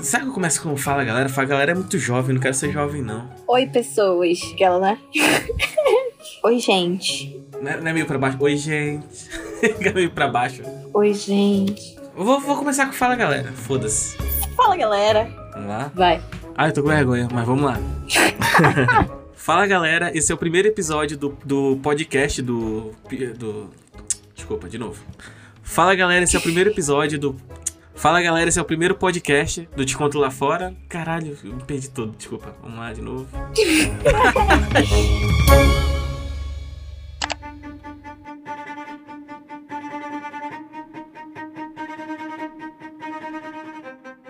Sabe que eu começo com fala galera? Fala galera é muito jovem, não quero ser jovem não. Oi, pessoas. Aquela, né? Oi, gente. Não é, não é meio pra baixo? Oi, gente. é meio pra baixo. Oi, gente. Vou, vou começar com fala galera, foda-se. Fala, galera. Vamos lá? Vai. Ah, eu tô com vergonha, mas vamos lá. Fala galera, esse é o primeiro episódio do, do podcast do, do. Desculpa, de novo. Fala galera, esse é o primeiro episódio do. Fala galera, esse é o primeiro podcast do Te Conto Lá Fora. Caralho, eu me perdi todo, desculpa. Vamos lá de novo.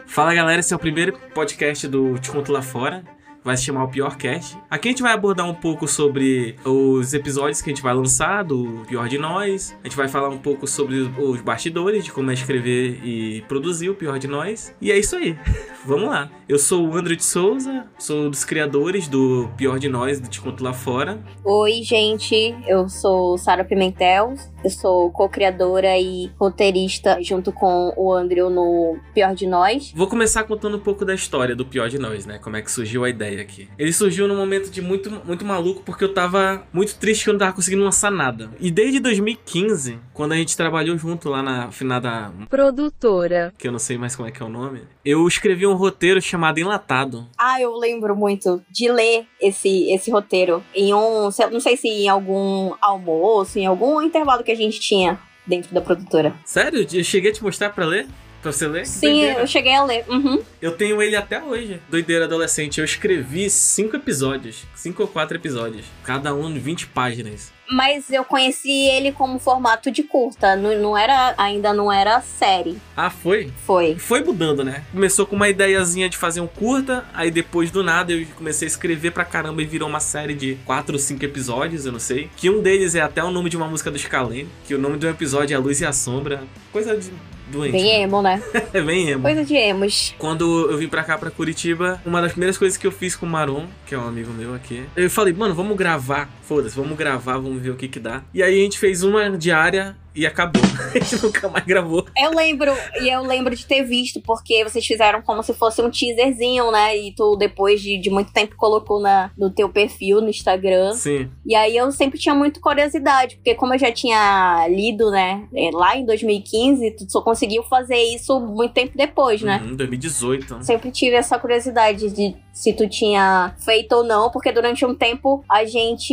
Fala galera, esse é o primeiro podcast do Te Conto Lá Fora. Vai se chamar o Pior Cast. Aqui a gente vai abordar um pouco sobre os episódios que a gente vai lançar do Pior de Nós. A gente vai falar um pouco sobre os bastidores, de como é escrever e produzir o Pior de Nós. E é isso aí. Vamos lá. Eu sou o André de Souza, sou um dos criadores do Pior de Nós, do Te Conto Lá Fora. Oi, gente. Eu sou Sara Pimentel. Eu sou co-criadora e roteirista junto com o André no Pior de Nós. Vou começar contando um pouco da história do Pior de Nós, né? Como é que surgiu a ideia aqui. Ele surgiu num momento de muito, muito maluco porque eu tava muito triste que eu não tava conseguindo lançar nada. E desde 2015, quando a gente trabalhou junto lá na finada Produtora. que eu não sei mais como é que é o nome, eu escrevi um roteiro chamado Enlatado. Ah, eu lembro muito de ler esse, esse roteiro em um. Não sei se em algum almoço, em algum intervalo que a gente tinha dentro da produtora. Sério? Eu cheguei a te mostrar pra ler? Pra você ler? Sim, Doideira. eu cheguei a ler. Uhum. Eu tenho ele até hoje. Doideira adolescente. Eu escrevi cinco episódios. Cinco ou quatro episódios. Cada um de 20 páginas. Mas eu conheci ele como formato de curta. Não, não era. Ainda não era série. Ah, foi? Foi. Foi mudando, né? Começou com uma ideiazinha de fazer um curta, aí depois do nada eu comecei a escrever pra caramba e virou uma série de quatro ou cinco episódios, eu não sei. Que um deles é até o nome de uma música do Scalene, que o nome do episódio é A Luz e a Sombra. Coisa de doente. Bem emo, né? É bem emo. Coisa de emos. Quando eu vim pra cá, pra Curitiba, uma das primeiras coisas que eu fiz com o Maron, que é um amigo meu aqui, eu falei, mano, vamos gravar. Foda-se, vamos gravar, vamos ver o que que dá. E aí a gente fez uma diária e acabou. a gente nunca mais gravou. Eu lembro, e eu lembro de ter visto, porque vocês fizeram como se fosse um teaserzinho, né? E tu, depois de, de muito tempo, colocou na, no teu perfil no Instagram. Sim. E aí eu sempre tinha muito curiosidade, porque como eu já tinha lido, né, é, lá em 2015, tu só conseguiu fazer isso muito tempo depois, né? Uhum, 2018. Sempre tive essa curiosidade de se tu tinha feito ou não, porque durante um tempo a gente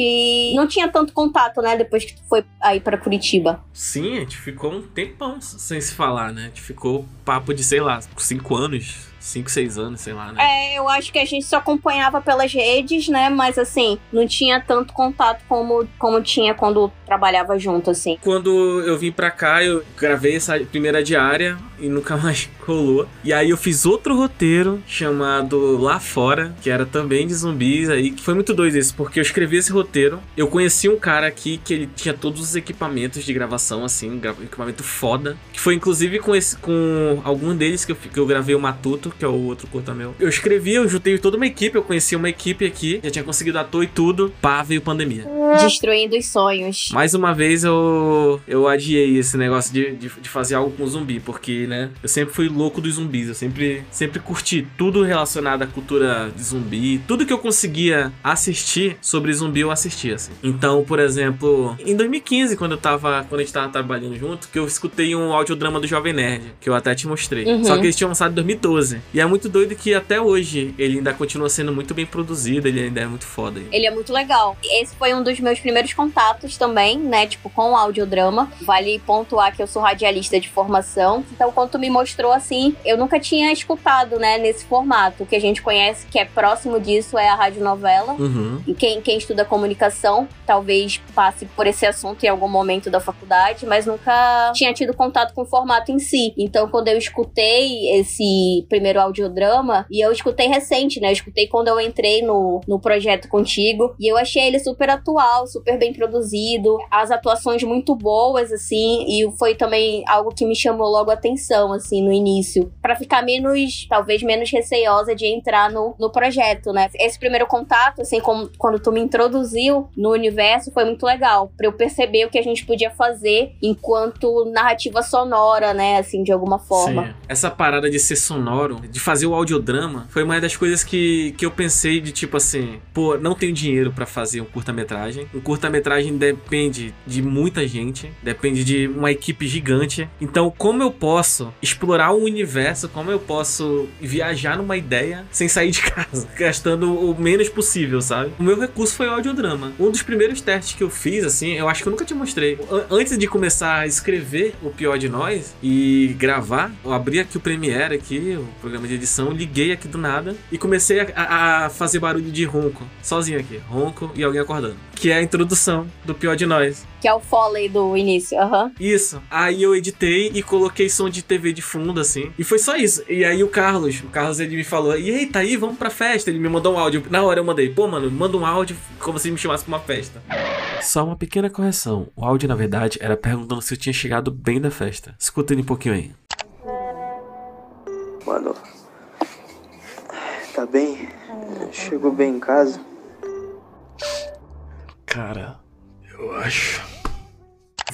não tinha tanto contato, né, depois que tu foi aí pra Curitiba. Sim, a gente ficou um tempão sem se falar, né? A gente ficou papo de, sei lá, cinco anos, cinco, seis anos, sei lá, né? É, eu acho que a gente só acompanhava pelas redes, né, mas assim, não tinha tanto contato como, como tinha quando trabalhava junto, assim. Quando eu vim pra cá, eu gravei essa primeira diária e nunca mais rolou. E aí eu fiz outro roteiro chamado Lá Fora, que era também de zumbis aí, que foi muito doido isso, porque eu escrevi esse roteiro, eu conheci um cara aqui que ele tinha todos os equipamentos de gravação, assim, gra- equipamento foda, que foi inclusive com esse, com algum deles que eu, que eu gravei o Matuto, que é o outro curta meu. Eu escrevi, eu juntei toda uma equipe, eu conheci uma equipe aqui, já tinha conseguido ator e tudo, pá, veio pandemia. Destruindo os sonhos. Mais uma vez eu, eu adiei esse negócio de, de, de fazer algo com zumbi, porque, né, eu sempre fui louco dos zumbis, eu sempre, sempre curti tudo relacionado à cultura de zumbi, tudo que eu conseguia assistir sobre zumbi eu assistia, assim. Então, por exemplo, em 2015, quando eu tava, quando a gente tava trabalhando junto, que eu escutei um audiodrama do Jovem Nerd, que eu até te mostrei. Uhum. Só que eles tinham lançado em 2012. E é muito doido que até hoje ele ainda continua sendo muito bem produzido, ele ainda é muito foda. Ele é muito legal. Esse foi um dos meus primeiros contatos também, né? Tipo, com o audiodrama. Vale pontuar que eu sou radialista de formação. Então, quando tu me mostrou assim, eu nunca tinha escutado, né, nesse formato. O que a gente conhece que é próximo disso é a radionovela. Uhum. E quem, quem estuda comunicação talvez passe por esse assunto em algum momento da faculdade, mas nunca tinha tido contato com o formato em si. Então, quando eu escutei esse primeiro audiodrama, e eu escutei recente, né? Eu escutei quando eu entrei no, no projeto contigo, e eu achei ele super atual, super bem produzido, as atuações muito boas, assim, e foi também algo que me chamou logo a atenção, assim, no início, Pra ficar menos, talvez menos receosa de entrar no, no projeto, né? Esse primeiro contato, assim, como, quando tu me introduziu no universo, foi muito legal, pra eu perceber o que a gente podia fazer enquanto narrativa sonora, né, assim, de alguma forma. Sim. Essa parada de ser sonoro de fazer o audiodrama foi uma das coisas que, que eu pensei de tipo assim, pô, não tenho dinheiro para fazer um curta-metragem. Um curta-metragem depende de muita gente, depende de uma equipe gigante. Então, como eu posso explorar o universo, como eu posso viajar numa ideia sem sair de casa, gastando o menos possível, sabe? O meu recurso foi o audiodrama. Um dos primeiros testes que eu fiz, assim, eu acho que eu nunca te mostrei. Antes de começar a escrever o pior de nós e gravar, eu abri aqui o Premiere aqui, o programa de edição, liguei aqui do nada e comecei a, a fazer barulho de ronco, sozinho aqui, ronco e alguém acordando. Que é a introdução do pior de nós. Que é o foley do início, aham. Uhum. Isso. Aí eu editei e coloquei som de TV de fundo, assim. E foi só isso. E aí o Carlos, o Carlos ele me falou: E aí, tá aí, vamos pra festa. Ele me mandou um áudio. Na hora eu mandei, pô, mano, manda um áudio como se me chamasse pra uma festa. Só uma pequena correção. O áudio, na verdade, era perguntando se eu tinha chegado bem da festa. Escuta ele um pouquinho aí. Mano, tá bem? Chegou bem em casa? Cara, eu acho.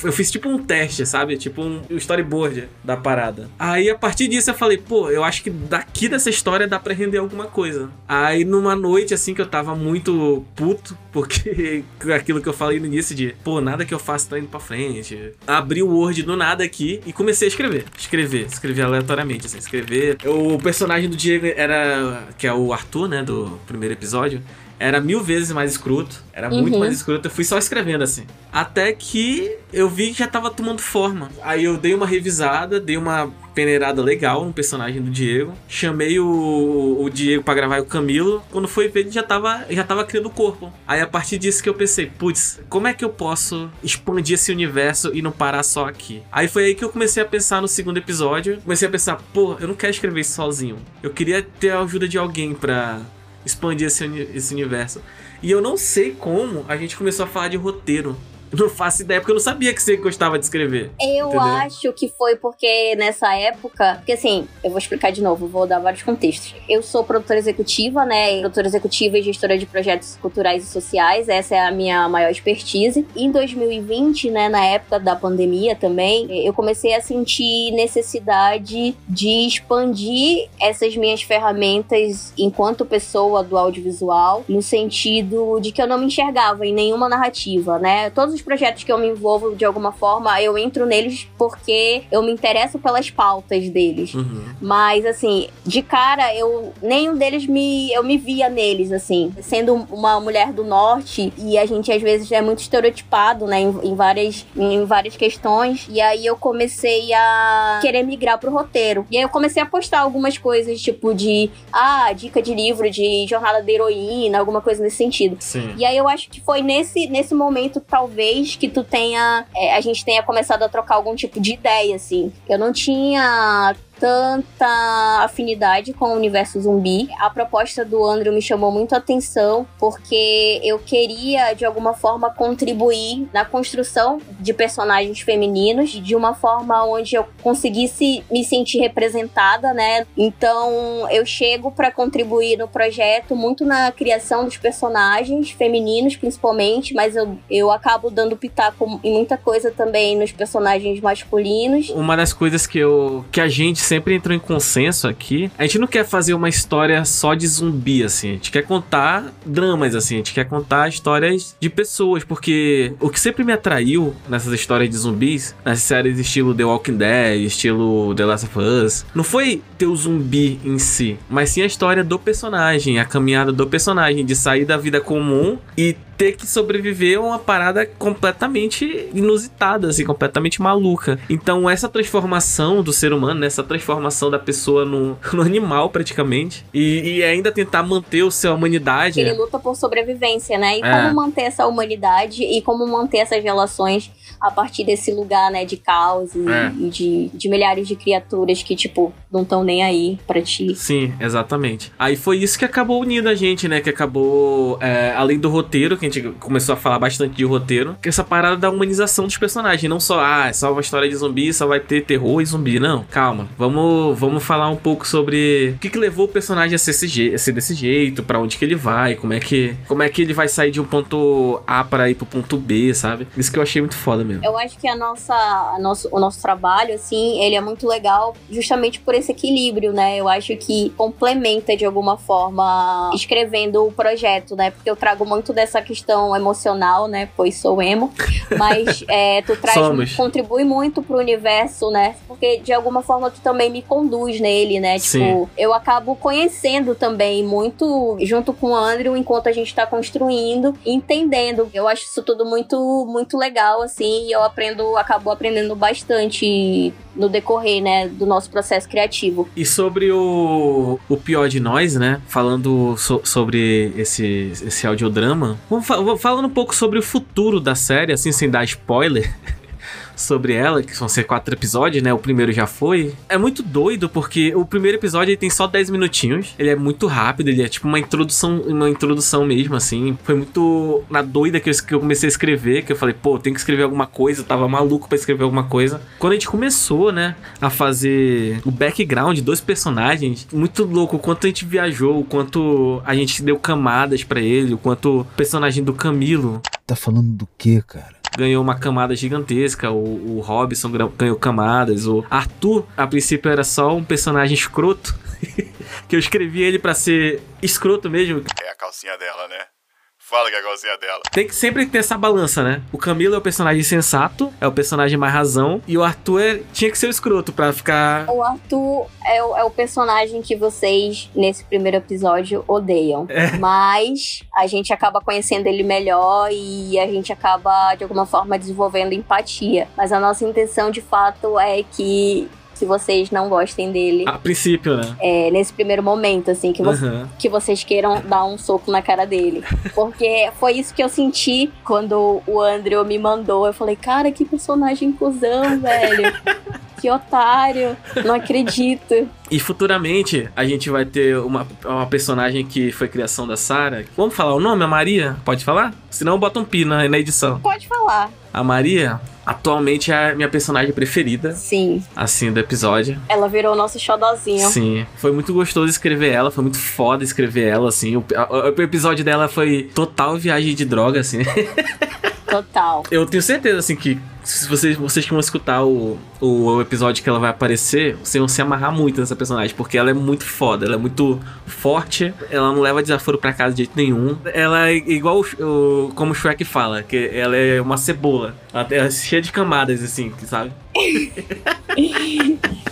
Eu fiz tipo um teste, sabe? Tipo um storyboard da parada. Aí a partir disso eu falei, pô, eu acho que daqui dessa história dá pra render alguma coisa. Aí numa noite assim que eu tava muito puto, porque aquilo que eu falei no início de, pô, nada que eu faço tá indo pra frente. Abri o Word do nada aqui e comecei a escrever. Escrever, escrever aleatoriamente, assim, escrever. O personagem do Diego era, que é o Arthur, né, do primeiro episódio era mil vezes mais escroto. Era uhum. muito mais escroto. Eu fui só escrevendo assim. Até que eu vi que já tava tomando forma. Aí eu dei uma revisada, dei uma peneirada legal no personagem do Diego. Chamei o, o Diego para gravar o Camilo. Quando foi ver, ele já tava, já tava criando o corpo. Aí a partir disso que eu pensei, putz, como é que eu posso expandir esse universo e não parar só aqui? Aí foi aí que eu comecei a pensar no segundo episódio. Comecei a pensar, pô, eu não quero escrever isso sozinho. Eu queria ter a ajuda de alguém pra expandir esse, esse universo. E eu não sei como a gente começou a falar de roteiro. Não faço ideia, porque eu não sabia que você gostava de escrever. Eu entendeu? acho que foi porque nessa época. Porque assim, eu vou explicar de novo, vou dar vários contextos. Eu sou produtora executiva, né? Produtora executiva e gestora de projetos culturais e sociais. Essa é a minha maior expertise. Em 2020, né, na época da pandemia também, eu comecei a sentir necessidade de expandir essas minhas ferramentas enquanto pessoa do audiovisual, no sentido de que eu não me enxergava em nenhuma narrativa, né? Todos os os projetos que eu me envolvo de alguma forma, eu entro neles porque eu me interesso pelas pautas deles. Uhum. Mas, assim, de cara, eu nenhum deles me. Eu me via neles, assim. Sendo uma mulher do norte, e a gente às vezes é muito estereotipado, né, em, em várias, em várias questões. E aí eu comecei a querer migrar pro roteiro. E aí eu comecei a postar algumas coisas, tipo de. Ah, dica de livro, de jornada da heroína, alguma coisa nesse sentido. Sim. E aí eu acho que foi nesse, nesse momento, talvez que tu tenha. É, a gente tenha começado a trocar algum tipo de ideia, assim. Eu não tinha tanta afinidade com o universo zumbi. A proposta do Andrew me chamou muito a atenção porque eu queria de alguma forma contribuir na construção de personagens femininos de uma forma onde eu conseguisse me sentir representada, né? Então eu chego para contribuir no projeto muito na criação dos personagens femininos, principalmente, mas eu, eu acabo dando pitaco em muita coisa também nos personagens masculinos. Uma das coisas que eu que a gente sempre entrou em consenso aqui. A gente não quer fazer uma história só de zumbi, assim. A gente quer contar dramas, assim. A gente quer contar histórias de pessoas, porque o que sempre me atraiu nessas histórias de zumbis, nessas séries estilo The Walking Dead, estilo The Last of Us, não foi ter o zumbi em si, mas sim a história do personagem, a caminhada do personagem, de sair da vida comum e ter que sobreviver a uma parada completamente inusitada, assim, completamente maluca. Então, essa transformação do ser humano, né, essa transformação da pessoa no, no animal, praticamente, e, e, ainda tentar manter o seu humanidade. Ele luta por sobrevivência, né? E é. como manter essa humanidade e como manter essas relações a partir desse lugar, né, de caos e, é. e de, de milhares de criaturas que, tipo, não estão nem aí pra ti. Sim, exatamente. Aí foi isso que acabou unindo a gente, né? Que acabou, é, além do roteiro, que a gente começou a falar bastante de roteiro, que essa parada da humanização dos personagens. Não só, ah, é só uma história de zumbi, só vai ter terror e zumbi. Não, calma. Vamos, vamos falar um pouco sobre o que, que levou o personagem a ser, a ser desse jeito, para onde que ele vai, como é que, como é que ele vai sair de um ponto A para ir pro ponto B, sabe? Isso que eu achei muito foda foda mesmo. Eu acho que a nossa, a nosso, o nosso trabalho, assim, ele é muito legal justamente por esse equilíbrio, né? Eu acho que complementa de alguma forma escrevendo o projeto, né? Porque eu trago muito dessa questão emocional, né? Pois sou emo. Mas é, tu traz, Somos. contribui muito pro universo, né? Porque de alguma forma tu também me conduz nele, né? Tipo, Sim. eu acabo conhecendo também muito junto com o Andrew enquanto a gente tá construindo, entendendo. Eu acho isso tudo muito muito legal assim, e eu aprendo, acabo aprendendo bastante no decorrer, né, do nosso processo criativo. E sobre o, o pior de nós, né? Falando so- sobre esse, esse audiodrama, vamos falando um pouco sobre o futuro da série, assim, sem dar spoiler. Sobre ela, que vão ser quatro episódios, né? O primeiro já foi. É muito doido, porque o primeiro episódio ele tem só 10 minutinhos. Ele é muito rápido, ele é tipo uma introdução, uma introdução mesmo, assim. Foi muito na doida que eu, que eu comecei a escrever, que eu falei, pô, tem que escrever alguma coisa. Eu tava maluco pra escrever alguma coisa. Quando a gente começou, né, a fazer o background dos personagens, muito louco o quanto a gente viajou, o quanto a gente deu camadas pra ele, o quanto o personagem do Camilo Tá falando do que, cara? Ganhou uma camada gigantesca, o, o Robson ganhou camadas, o Arthur, a princípio, era só um personagem escroto. que eu escrevi ele pra ser escroto mesmo. É a calcinha dela, né? Fala que é a calcinha dela. Tem que sempre ter essa balança, né? O Camilo é o personagem sensato, é o personagem mais razão, e o Arthur é- tinha que ser o escroto pra ficar. O Arthur é o, é o personagem que vocês, nesse primeiro episódio, odeiam. Mas a gente acaba conhecendo ele melhor e a gente acaba, de alguma forma, desenvolvendo empatia. Mas a nossa intenção, de fato, é que. Se vocês não gostem dele, A princípio, né? é, nesse primeiro momento, assim, que, vo- Aham. que vocês queiram dar um soco na cara dele. Porque foi isso que eu senti quando o Andrew me mandou. Eu falei, cara, que personagem cuzão, velho. Que otário. Não acredito. E futuramente a gente vai ter uma, uma personagem que foi criação da Sarah. Vamos falar o nome? A Maria? Pode falar? Senão bota um pi na, na edição. Pode falar. A Maria, atualmente, é a minha personagem preferida, Sim. assim, do episódio. Ela virou nosso xodozinho. Sim, foi muito gostoso escrever ela, foi muito foda escrever ela, assim. O, o episódio dela foi total viagem de droga, assim. Total. Eu tenho certeza, assim, que se vocês, vocês que vão escutar o, o episódio que ela vai aparecer, vocês vão se amarrar muito nessa personagem, porque ela é muito foda, ela é muito forte, ela não leva desaforo pra casa de jeito nenhum. Ela é igual o, o- como o Shrek fala, que ela é uma cebola. Ela é cheia de camadas, assim, sabe?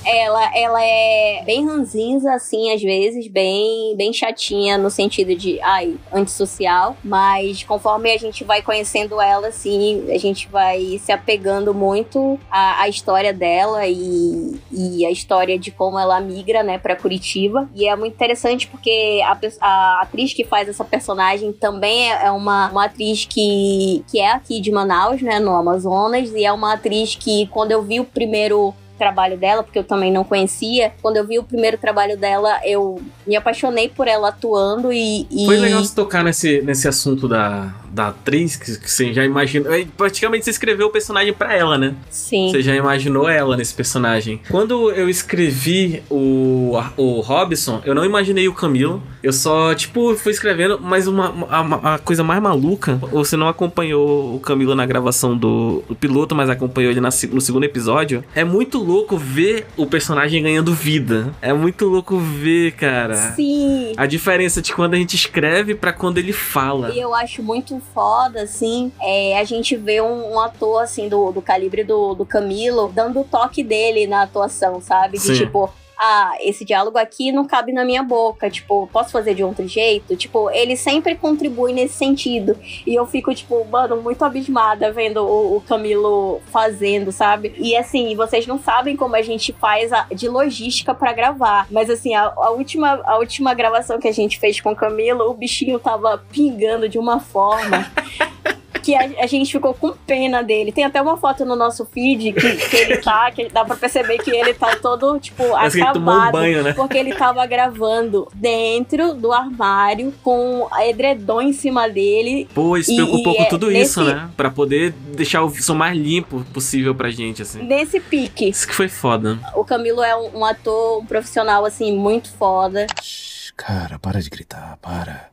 Ela, ela é bem ranzinza, assim, às vezes, bem, bem chatinha no sentido de, ai, antissocial. Mas conforme a gente vai conhecendo ela, assim, a gente vai se apegando muito à, à história dela e, e a história de como ela migra, né, pra Curitiba. E é muito interessante porque a, a atriz que faz essa personagem também é é uma, uma atriz que, que é aqui de Manaus, né, no Amazonas. E é uma atriz que, quando eu vi o primeiro trabalho dela, porque eu também não conhecia. Quando eu vi o primeiro trabalho dela, eu me apaixonei por ela atuando e. e- Foi legal você tocar nesse, nesse assunto da, da atriz, que, que você já imaginou. é, Praticamente você escreveu o personagem pra ela, né? Sim. Você já imaginou ela nesse personagem. Quando eu escrevi o, o Robson, eu não imaginei o Camilo. Eu só, tipo, fui escrevendo, mas uma, uma- a, coisa mais maluca, você não acompanhou o Camilo na gravação do, do piloto, mas acompanhou ele na no segundo episódio. É muito louco ver o personagem ganhando vida. É muito louco ver, cara. Sim. A diferença de quando a gente escreve pra quando ele fala. E eu acho muito foda, assim, é, a gente vê um, um ator, assim, do, do calibre do, do Camilo, dando o toque dele na atuação, sabe? De Sim. tipo, ah, esse diálogo aqui não cabe na minha boca, tipo, posso fazer de outro jeito? Tipo, ele sempre contribui nesse sentido. E eu fico, tipo, mano, muito abismada vendo o, o Camilo fazendo, sabe? E assim, vocês não sabem como a gente faz a, de logística pra gravar. Mas assim, a, a última, a última gravação que a gente fez com o Camilo, o bichinho tava pingando de uma forma. Que a, a gente ficou com pena dele. Tem até uma foto no nosso feed que, que ele tá, que dá pra perceber que ele tá todo, tipo, Parece tomou um acabado. banho, né? Porque ele tava gravando dentro do armário, com a edredom em cima dele. Pô, ele se preocupou e com é tudo isso, nesse- né? Pra poder deixar o som mais limpo possível pra gente, assim. Nesse pique. Isso que foi foda. O Camilo é um, um ator, um profissional, assim, muito foda. Cara, para de gritar, para.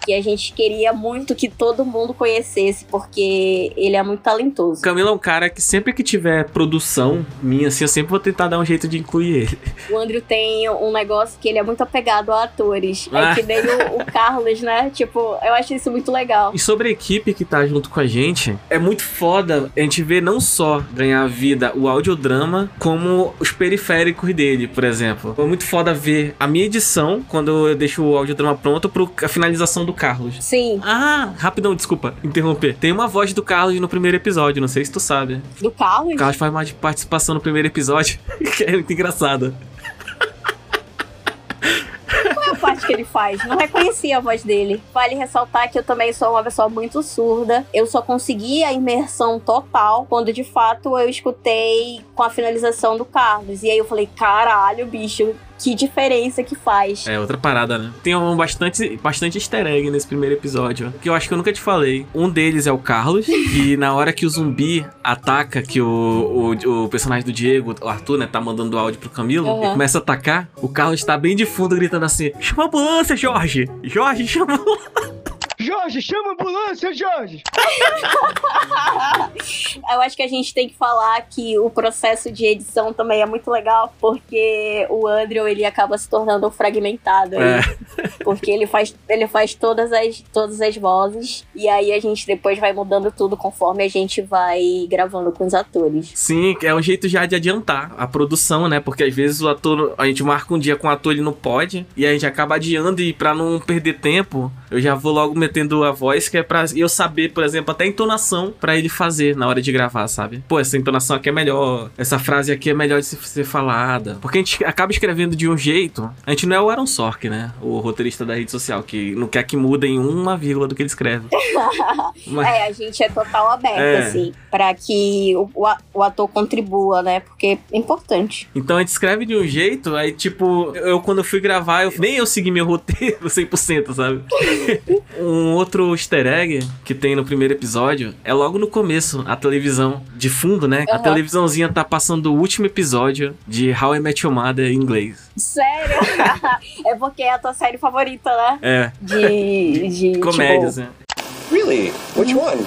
Que a gente queria muito que todo mundo conhecesse, porque ele é muito talentoso. Camilo é um cara que sempre que tiver produção minha, assim, eu sempre vou tentar dar um jeito de incluir ele. O Andrew tem um negócio que ele é muito apegado a atores. Ah. É que nem o, o Carlos, né? Tipo, eu acho isso muito legal. E sobre a equipe que tá junto com a gente, é muito foda a gente ver não só ganhar vida o audiodrama, como os periféricos dele, por exemplo. É muito foda ver a minha edição, quando eu deixo o audiodrama pronto, pro a finalização do Carlos. Sim, Ah, rapidão, desculpa interromper. Tem uma voz do Carlos no primeiro episódio, não sei se tu sabe. do Carlos. O Carlos faz mais de participação no primeiro episódio, que é muito engraçado. Qual é a parte que ele faz? Não reconheci a voz dele. Vale ressaltar que eu também sou uma pessoa muito surda. Eu só consegui a imersão total quando de fato eu escutei com a finalização do Carlos. E aí eu falei, caralho, bicho, que diferença que faz. É outra parada, né? Tem um bastante, bastante easter egg nesse primeiro episódio, que eu acho que eu nunca te falei. Um deles é o Carlos, e na hora que o zumbi ataca, que o, o, o personagem do Diego, o Arthur, né, tá mandando áudio pro Camilo, Uhum. e começa a atacar, o Carlos tá bem de fundo gritando assim: chama a ambulância, Jorge! Jorge, chama a ambulância! Jorge, chama a ambulância, Jorge! Eu acho que a gente tem que falar que o processo de edição também é muito legal, porque o Andrew ele acaba se tornando fragmentado. aí. É. Porque ele faz, ele faz todas, as, todas as vozes, e aí a gente depois vai mudando tudo conforme a gente vai gravando com os atores. Sim, é um jeito já de adiantar a produção, né? Porque às vezes o ator, a gente marca um dia com o ator, ele não pode, e a gente acaba adiando, e pra não perder tempo, eu já vou logo metendo a voz, que é pra eu saber, por exemplo, até a entonação pra ele fazer na hora de gravar, sabe? Pô, essa entonação aqui é melhor, essa frase aqui é melhor de se- ser falada. Porque a gente acaba escrevendo de um jeito, a gente não é o Aaron Sork, né? O roteirista da rede social, que não quer que muda em uma vírgula do que ele escreve. Mas- É, a gente é total aberto, É. assim, pra que o, o ator contribua, né? Porque é importante. Então a gente escreve de um jeito, aí tipo, eu quando fui gravar, eu, nem eu segui meu roteiro 100%, sabe? um outro easter egg que tem no primeiro episódio é logo no começo, a televisão de fundo, né? A Aham. televisãozinha tá passando o último episódio de How I Met Your Mother em inglês. Sério? é porque é a tua série favorita, né? É, De, de comédias, tipo, né? Really? Which one?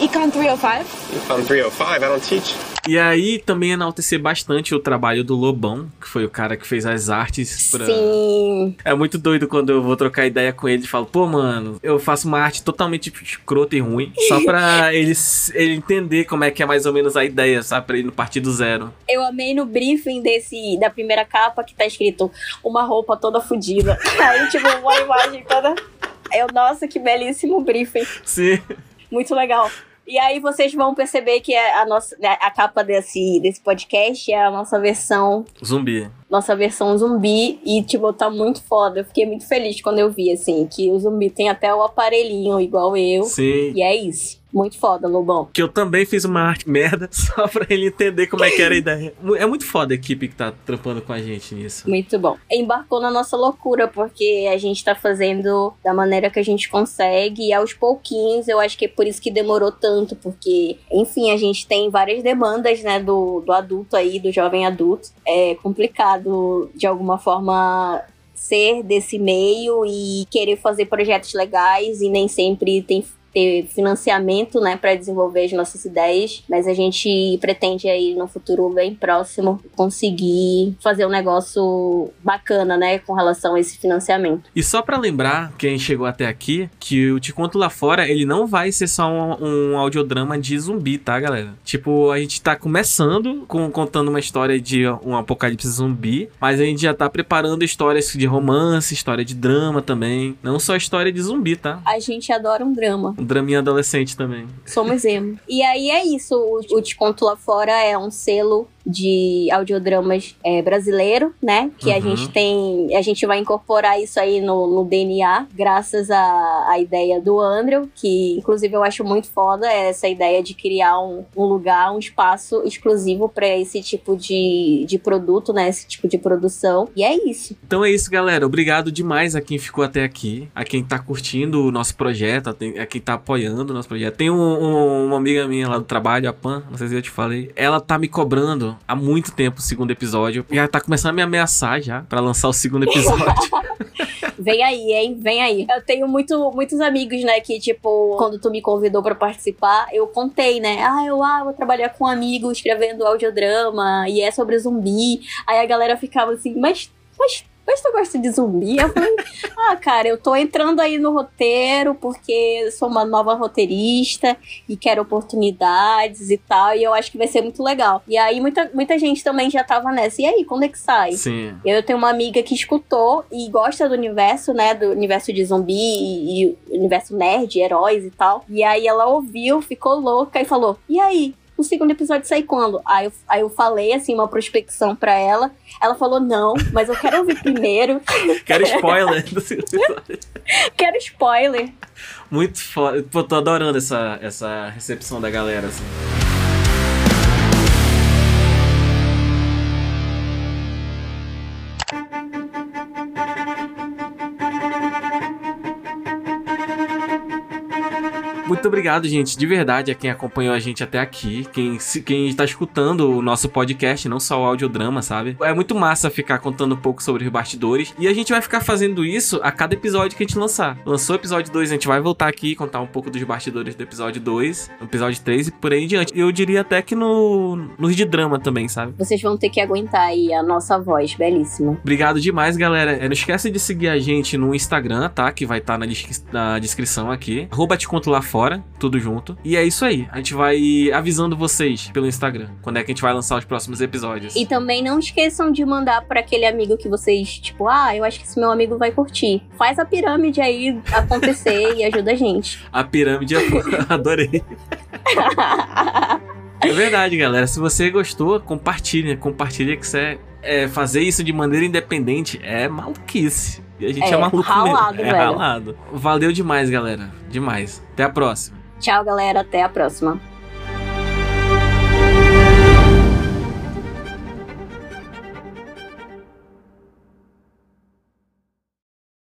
Econ 305? I'm 305. I don't teach. E aí também enaltecer bastante o trabalho do Lobão, que foi o cara que fez as artes pra... Sim. É muito doido quando eu vou trocar ideia com ele e falo, pô, mano, eu faço uma arte totalmente escrota e ruim, só pra ele, ele entender como é que é mais ou menos a ideia, sabe? Pra ele partir do zero. Eu amei no briefing desse, da primeira capa que tá escrito uma roupa toda fodida. Aí, tipo, uma imagem toda. Eu, nossa, que belíssimo briefing. Sim. Muito legal. E aí vocês vão perceber que a nossa né, a capa desse, desse podcast é a nossa versão Zumbi. nossa versão zumbi e tipo tá muito foda. Eu fiquei muito feliz quando eu vi assim que o zumbi tem até o aparelhinho igual eu. Sim. E é isso. Muito foda, Lobão. Que eu também fiz uma arte merda só pra ele entender como é que era a ideia. É muito foda a equipe que tá trampando com a gente nisso. Muito bom. Embarcou na nossa loucura, porque a gente tá fazendo da maneira que a gente consegue e aos pouquinhos. Eu acho que é por isso que demorou tanto, porque, enfim, a gente tem várias demandas, né, do, do adulto aí, do jovem adulto. É complicado, de alguma forma, ser desse meio e querer fazer projetos legais e nem sempre tem ter financiamento, né, para desenvolver as nossas ideias, mas a gente pretende aí no futuro bem próximo conseguir fazer um negócio bacana, né, com relação a esse financiamento. E só pra lembrar, quem chegou até aqui, que o Te Conto Lá Fora, ele não vai ser só um, um audiodrama de zumbi, tá, galera? Tipo, a gente tá começando com, contando uma história de um apocalipse zumbi, mas a gente já tá preparando histórias de romance, história de drama também. Não só história de zumbi, tá? A gente adora um drama. Um draminha adolescente também. Somos emo. e aí é isso. O, o Te Conto Lá Fora é um selo de audiodramas é, brasileiro, né? Que a Uhum. gente tem. A gente vai incorporar isso aí no, no DNA, graças à, à ideia do Andrew, que inclusive eu acho muito foda essa ideia de criar um, um lugar, um espaço exclusivo para esse tipo de, de produto, né? Esse tipo de produção. E é isso. Então é isso, galera. Obrigado demais a quem ficou até aqui, a quem tá curtindo o nosso projeto, a, a quem tá apoiando o nosso projeto. Tem um- um- uma amiga minha lá do trabalho, a Pan, não sei se eu te falei, ela tá me cobrando esperando há muito tempo o segundo episódio. Já tá começando a me ameaçar já pra lançar o segundo episódio. Vem aí, hein? Vem aí. Eu tenho muito, muitos amigos, né, que, tipo, quando tu me convidou pra participar, eu contei, né? Ah, eu ah, vou trabalhar com um amigo escrevendo audiodrama e é sobre zumbi. Aí a galera ficava assim, mas, mas mas tu gosta de zumbi? Eu falei, ah, cara, eu tô entrando aí no roteiro porque sou uma nova roteirista e quero oportunidades e tal, e eu acho que vai ser muito legal. E aí muita, muita gente também já tava nessa. E aí, quando é que sai? Sim. Eu tenho uma amiga que escutou e gosta do universo, né? Do universo de zumbi e, e universo nerd, heróis e tal. E aí ela ouviu, ficou louca e falou: E aí? O segundo episódio sai quando? Aí eu, aí eu falei, assim, uma prospecção pra ela. Ela falou, não, mas eu quero ouvir primeiro. Quero spoiler do segundo episódio. quero spoiler. Muito foda. Pô, tô adorando essa, essa recepção da galera, assim. Muito obrigado, gente, de verdade, a quem acompanhou a gente até aqui, quem, se- quem está escutando o nosso podcast, não só o audiodrama, sabe? É muito massa ficar contando um pouco sobre os bastidores. E a gente vai ficar fazendo isso a cada episódio que a gente lançar. Lançou o episódio 2, a gente vai voltar aqui e contar um pouco dos bastidores do episódio 2, no episódio 3 e por aí em diante. Eu diria até que no, nos de drama também, sabe? Vocês vão ter que aguentar aí a nossa voz, belíssima. Obrigado demais, galera. É, Não esquece de seguir a gente no Instagram, tá? Que vai estar na, descri- na descrição aqui. Arroba te conto lá fora, tudo junto. E é isso aí. A gente vai avisando vocês pelo Instagram quando é que a gente vai lançar os próximos episódios. E também não esqueçam de mandar para aquele amigo que vocês, tipo, ah, eu acho que esse meu amigo vai curtir. Faz a pirâmide aí acontecer e ajuda a gente. A pirâmide, adorei. É verdade, galera. Se você gostou, compartilha. Compartilha que você é, fazer isso de maneira independente é maluquice. A gente é, É, maluco ralado, mesmo. É velho. ralado. Valeu demais, galera. Demais. Até a próxima. Tchau, galera. Até a próxima.